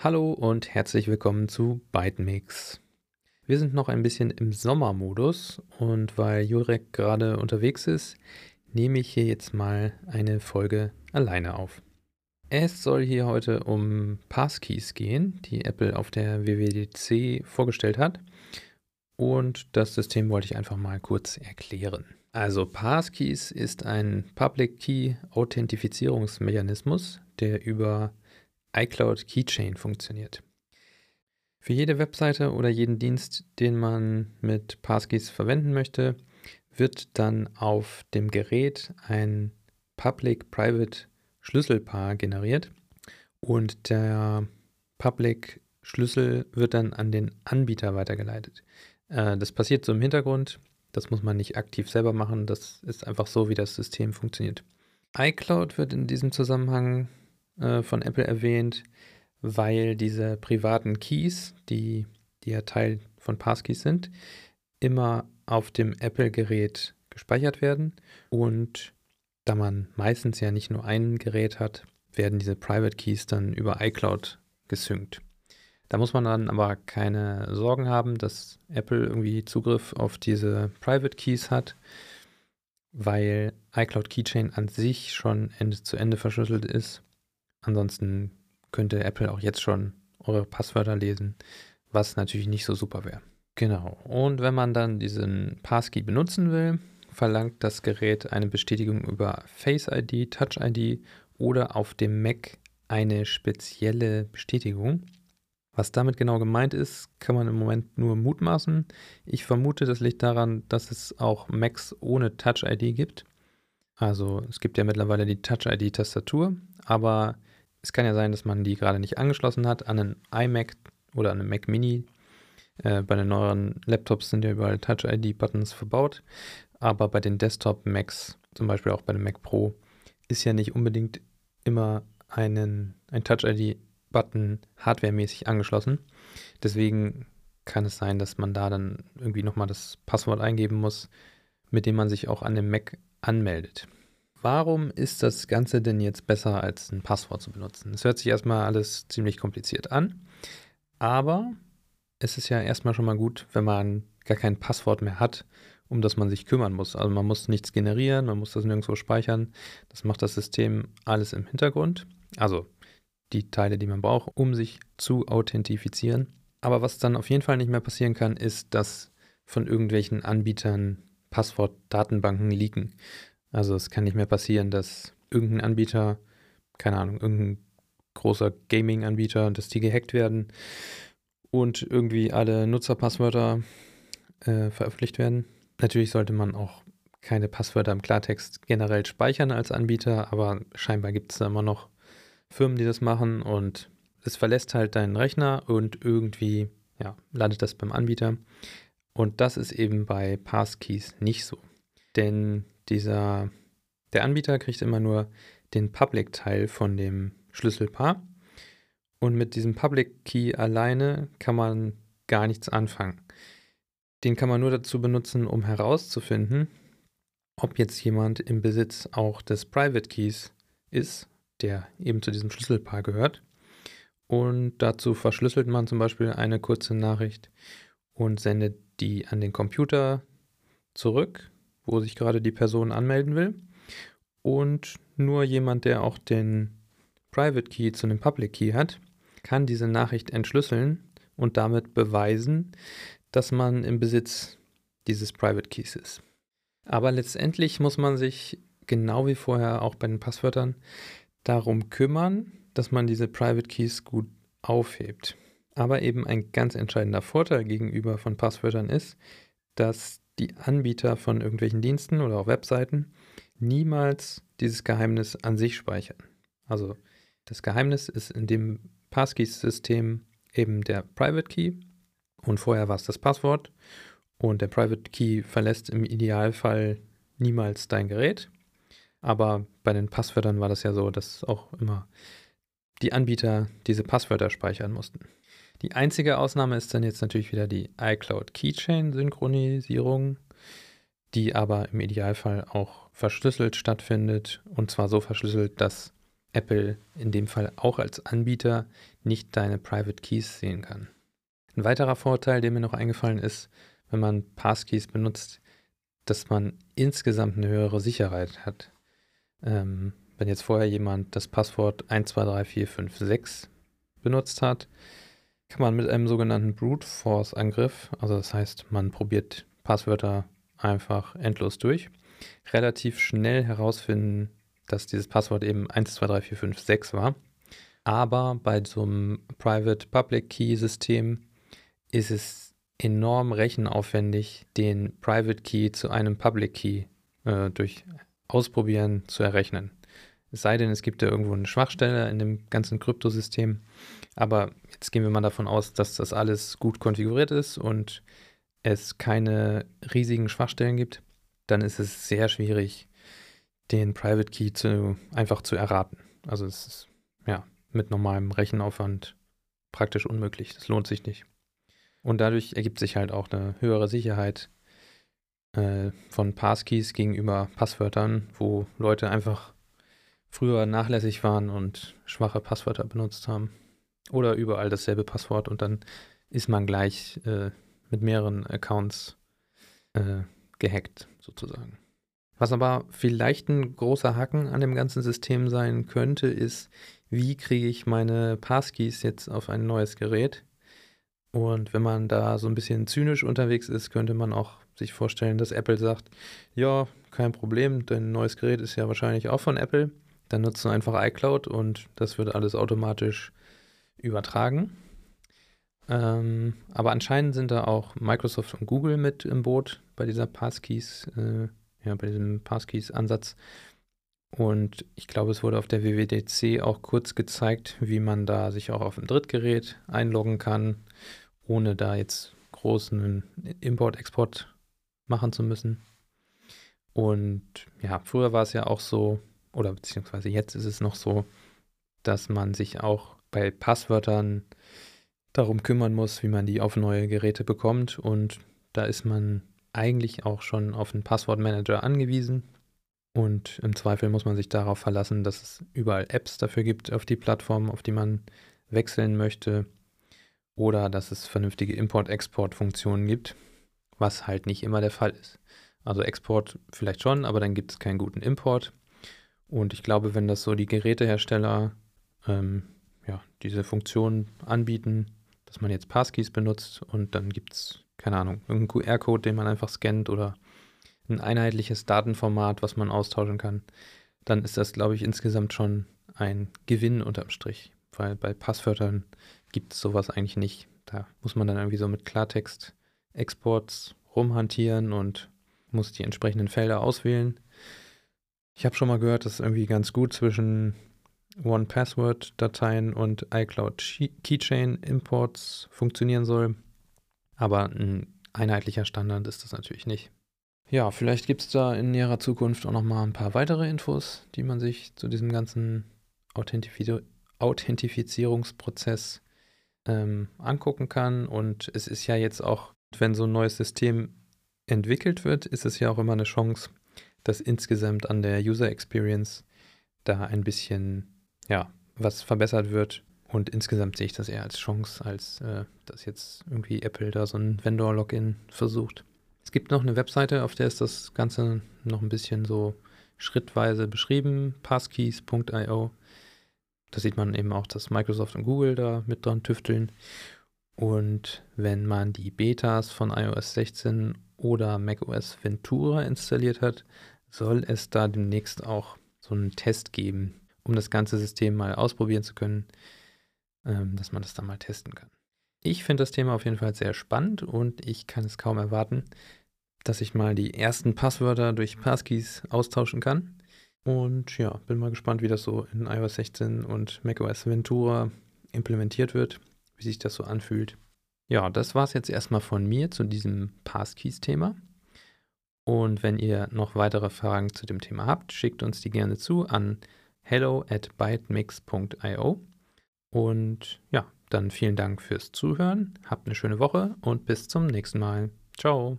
Hallo und herzlich willkommen zu ByteMix. Wir sind noch ein bisschen im Sommermodus und weil Jurek gerade unterwegs ist, nehme ich hier jetzt mal eine Folge alleine auf. Es soll hier heute um Passkeys gehen, die Apple auf der WWDC vorgestellt hat. Und das System wollte ich einfach mal kurz erklären. Also Passkeys ist ein Public Key Authentifizierungsmechanismus, der über iCloud Keychain funktioniert. Für jede Webseite oder jeden Dienst, den man mit Passkeys verwenden möchte, wird dann auf dem Gerät ein Public-Private Schlüsselpaar generiert und der Public Schlüssel wird dann an den Anbieter weitergeleitet. Äh, das passiert so im Hintergrund, das muss man nicht aktiv selber machen, das ist einfach so, wie das System funktioniert. iCloud wird in diesem Zusammenhang äh, von Apple erwähnt, weil diese privaten Keys, die, die ja Teil von Passkeys sind, immer auf dem Apple-Gerät gespeichert werden. Und da man meistens ja nicht nur ein Gerät hat, werden diese Private Keys dann über iCloud gesynkt. Da muss man dann aber keine Sorgen haben, dass Apple irgendwie Zugriff auf diese Private Keys hat, weil iCloud Keychain an sich schon Ende zu Ende verschlüsselt ist Ansonsten könnte Apple auch jetzt schon eure Passwörter lesen, was natürlich nicht so super wäre. Genau. Und wenn man dann diesen Passkey benutzen will, verlangt das Gerät eine Bestätigung über Face ID, Touch ID oder auf dem Mac eine spezielle Bestätigung. Was damit genau gemeint ist, kann man im Moment nur mutmaßen. Ich vermute, das liegt daran, dass es auch Macs ohne Touch ID gibt. Also es gibt ja mittlerweile die Touch ID-Tastatur, aber es kann ja sein, dass man die gerade nicht angeschlossen hat an einen iMac oder an einen Mac Mini. Äh, bei den neueren Laptops sind ja überall Touch-ID-Buttons verbaut, aber bei den Desktop-Macs, zum Beispiel auch bei dem Mac Pro, ist ja nicht unbedingt immer einen, ein Touch-ID-Button hardwaremäßig angeschlossen. Deswegen kann es sein, dass man da dann irgendwie nochmal das Passwort eingeben muss, mit dem man sich auch an dem Mac anmeldet. Warum ist das Ganze denn jetzt besser als ein Passwort zu benutzen? Es hört sich erstmal alles ziemlich kompliziert an, aber es ist ja erstmal schon mal gut, wenn man gar kein Passwort mehr hat, um das man sich kümmern muss. Also man muss nichts generieren, man muss das nirgendwo speichern. Das macht das System alles im Hintergrund. Also die Teile, die man braucht, um sich zu authentifizieren. Aber was dann auf jeden Fall nicht mehr passieren kann, ist, dass von irgendwelchen Anbietern Passwortdatenbanken leaken. Also es kann nicht mehr passieren, dass irgendein Anbieter, keine Ahnung, irgendein großer Gaming-Anbieter, dass die gehackt werden und irgendwie alle Nutzerpasswörter äh, veröffentlicht werden. Natürlich sollte man auch keine Passwörter im Klartext generell speichern als Anbieter, aber scheinbar gibt es da immer noch Firmen, die das machen und es verlässt halt deinen Rechner und irgendwie ja, landet das beim Anbieter. Und das ist eben bei Passkeys nicht so. Denn dieser, der Anbieter kriegt immer nur den Public-Teil von dem Schlüsselpaar. Und mit diesem Public Key alleine kann man gar nichts anfangen. Den kann man nur dazu benutzen, um herauszufinden, ob jetzt jemand im Besitz auch des Private Keys ist, der eben zu diesem Schlüsselpaar gehört. Und dazu verschlüsselt man zum Beispiel eine kurze Nachricht und sendet die an den Computer zurück wo sich gerade die Person anmelden will. Und nur jemand, der auch den Private Key zu einem Public Key hat, kann diese Nachricht entschlüsseln und damit beweisen, dass man im Besitz dieses Private Keys ist. Aber letztendlich muss man sich genau wie vorher auch bei den Passwörtern darum kümmern, dass man diese Private Keys gut aufhebt. Aber eben ein ganz entscheidender Vorteil gegenüber von Passwörtern ist, dass die Anbieter von irgendwelchen Diensten oder auch Webseiten niemals dieses Geheimnis an sich speichern. Also das Geheimnis ist in dem Passkeys-System eben der Private Key und vorher war es das Passwort und der Private Key verlässt im Idealfall niemals dein Gerät. Aber bei den Passwörtern war das ja so, dass auch immer die Anbieter diese Passwörter speichern mussten. Die einzige Ausnahme ist dann jetzt natürlich wieder die iCloud Keychain Synchronisierung, die aber im Idealfall auch verschlüsselt stattfindet und zwar so verschlüsselt, dass Apple in dem Fall auch als Anbieter nicht deine Private Keys sehen kann. Ein weiterer Vorteil, der mir noch eingefallen ist, wenn man Passkeys benutzt, dass man insgesamt eine höhere Sicherheit hat. Ähm, wenn jetzt vorher jemand das Passwort 123456 benutzt hat, kann man mit einem sogenannten Brute Force Angriff, also das heißt, man probiert Passwörter einfach endlos durch, relativ schnell herausfinden, dass dieses Passwort eben 123456 war. Aber bei so einem Private Public Key System ist es enorm rechenaufwendig, den Private Key zu einem Public Key äh, durch Ausprobieren zu errechnen. Es sei denn, es gibt ja irgendwo eine Schwachstelle in dem ganzen Kryptosystem. Aber jetzt gehen wir mal davon aus, dass das alles gut konfiguriert ist und es keine riesigen Schwachstellen gibt. Dann ist es sehr schwierig, den Private Key zu, einfach zu erraten. Also es ist ja mit normalem Rechenaufwand praktisch unmöglich. Das lohnt sich nicht. Und dadurch ergibt sich halt auch eine höhere Sicherheit äh, von Passkeys gegenüber Passwörtern, wo Leute einfach früher nachlässig waren und schwache Passwörter benutzt haben. Oder überall dasselbe Passwort und dann ist man gleich äh, mit mehreren Accounts äh, gehackt, sozusagen. Was aber vielleicht ein großer Haken an dem ganzen System sein könnte, ist, wie kriege ich meine Passkeys jetzt auf ein neues Gerät? Und wenn man da so ein bisschen zynisch unterwegs ist, könnte man auch sich vorstellen, dass Apple sagt, ja, kein Problem, dein neues Gerät ist ja wahrscheinlich auch von Apple. Dann nutzt du einfach iCloud und das wird alles automatisch übertragen. Ähm, aber anscheinend sind da auch Microsoft und Google mit im Boot bei dieser Passkeys, äh, ja, bei diesem Passkeys-Ansatz. Und ich glaube, es wurde auf der WWDC auch kurz gezeigt, wie man da sich auch auf dem Drittgerät einloggen kann, ohne da jetzt großen Import-Export machen zu müssen. Und ja, früher war es ja auch so, oder beziehungsweise jetzt ist es noch so, dass man sich auch bei Passwörtern darum kümmern muss, wie man die auf neue Geräte bekommt. Und da ist man eigentlich auch schon auf einen Passwortmanager angewiesen. Und im Zweifel muss man sich darauf verlassen, dass es überall Apps dafür gibt auf die Plattform, auf die man wechseln möchte. Oder dass es vernünftige Import-Export-Funktionen gibt, was halt nicht immer der Fall ist. Also Export vielleicht schon, aber dann gibt es keinen guten Import. Und ich glaube, wenn das so die Gerätehersteller ähm, ja, diese Funktion anbieten, dass man jetzt Passkeys benutzt und dann gibt es, keine Ahnung, irgendeinen QR-Code, den man einfach scannt oder ein einheitliches Datenformat, was man austauschen kann, dann ist das, glaube ich, insgesamt schon ein Gewinn unterm Strich. Weil bei Passwörtern gibt es sowas eigentlich nicht. Da muss man dann irgendwie so mit Klartext-Exports rumhantieren und muss die entsprechenden Felder auswählen. Ich habe schon mal gehört, dass irgendwie ganz gut zwischen One-Password-Dateien und iCloud Keychain Imports funktionieren soll. Aber ein einheitlicher Standard ist das natürlich nicht. Ja, vielleicht gibt es da in näherer Zukunft auch noch mal ein paar weitere Infos, die man sich zu diesem ganzen Authentifiz Authentifizierungsprozess ähm, angucken kann. Und es ist ja jetzt auch, wenn so ein neues System entwickelt wird, ist es ja auch immer eine Chance, dass insgesamt an der User Experience da ein bisschen ja, was verbessert wird. Und insgesamt sehe ich das eher als Chance, als äh, dass jetzt irgendwie Apple da so ein Vendor-Login versucht. Es gibt noch eine Webseite, auf der ist das Ganze noch ein bisschen so schrittweise beschrieben, passkeys.io. Da sieht man eben auch, dass Microsoft und Google da mit dran tüfteln. Und wenn man die Betas von iOS 16 oder macOS Ventura installiert hat, soll es da demnächst auch so einen Test geben, um das ganze System mal ausprobieren zu können, ähm, dass man das dann mal testen kann. Ich finde das Thema auf jeden Fall sehr spannend und ich kann es kaum erwarten, dass ich mal die ersten Passwörter durch Passkeys austauschen kann. Und ja, bin mal gespannt, wie das so in iOS 16 und macOS Ventura implementiert wird, wie sich das so anfühlt. Ja, das war es jetzt erstmal von mir zu diesem Passkeys-Thema. Und wenn ihr noch weitere Fragen zu dem Thema habt, schickt uns die gerne zu an hello at bytemix.io. Und ja, dann vielen Dank fürs Zuhören, habt eine schöne Woche und bis zum nächsten Mal. Ciao.